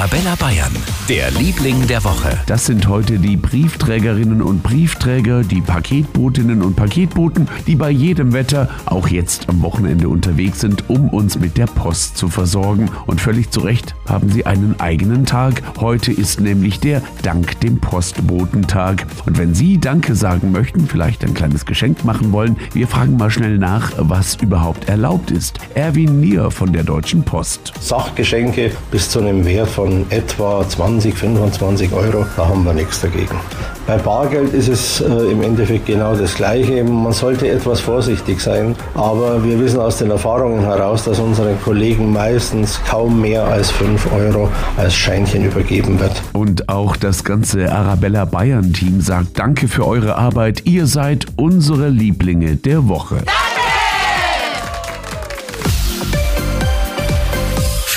Arabella Bayern, der Liebling der Woche. Das sind heute die Briefträgerinnen und Briefträger, die Paketbotinnen und Paketboten, die bei jedem Wetter, auch jetzt am Wochenende unterwegs sind, um uns mit der Post zu versorgen. Und völlig zu Recht haben sie einen eigenen Tag. Heute ist nämlich der Dank dem Postbotentag. Und wenn Sie Danke sagen möchten, vielleicht ein kleines Geschenk machen wollen, wir fragen mal schnell nach, was überhaupt erlaubt ist. Erwin Nier von der Deutschen Post. Sachgeschenke bis zu einem Wert von etwa 20, 25 Euro, da haben wir nichts dagegen. Bei Bargeld ist es äh, im Endeffekt genau das Gleiche. Man sollte etwas vorsichtig sein, aber wir wissen aus den Erfahrungen heraus, dass unseren Kollegen meistens kaum mehr als 5 Euro als Scheinchen übergeben wird. Und auch das ganze Arabella Bayern Team sagt Danke für eure Arbeit. Ihr seid unsere Lieblinge der Woche.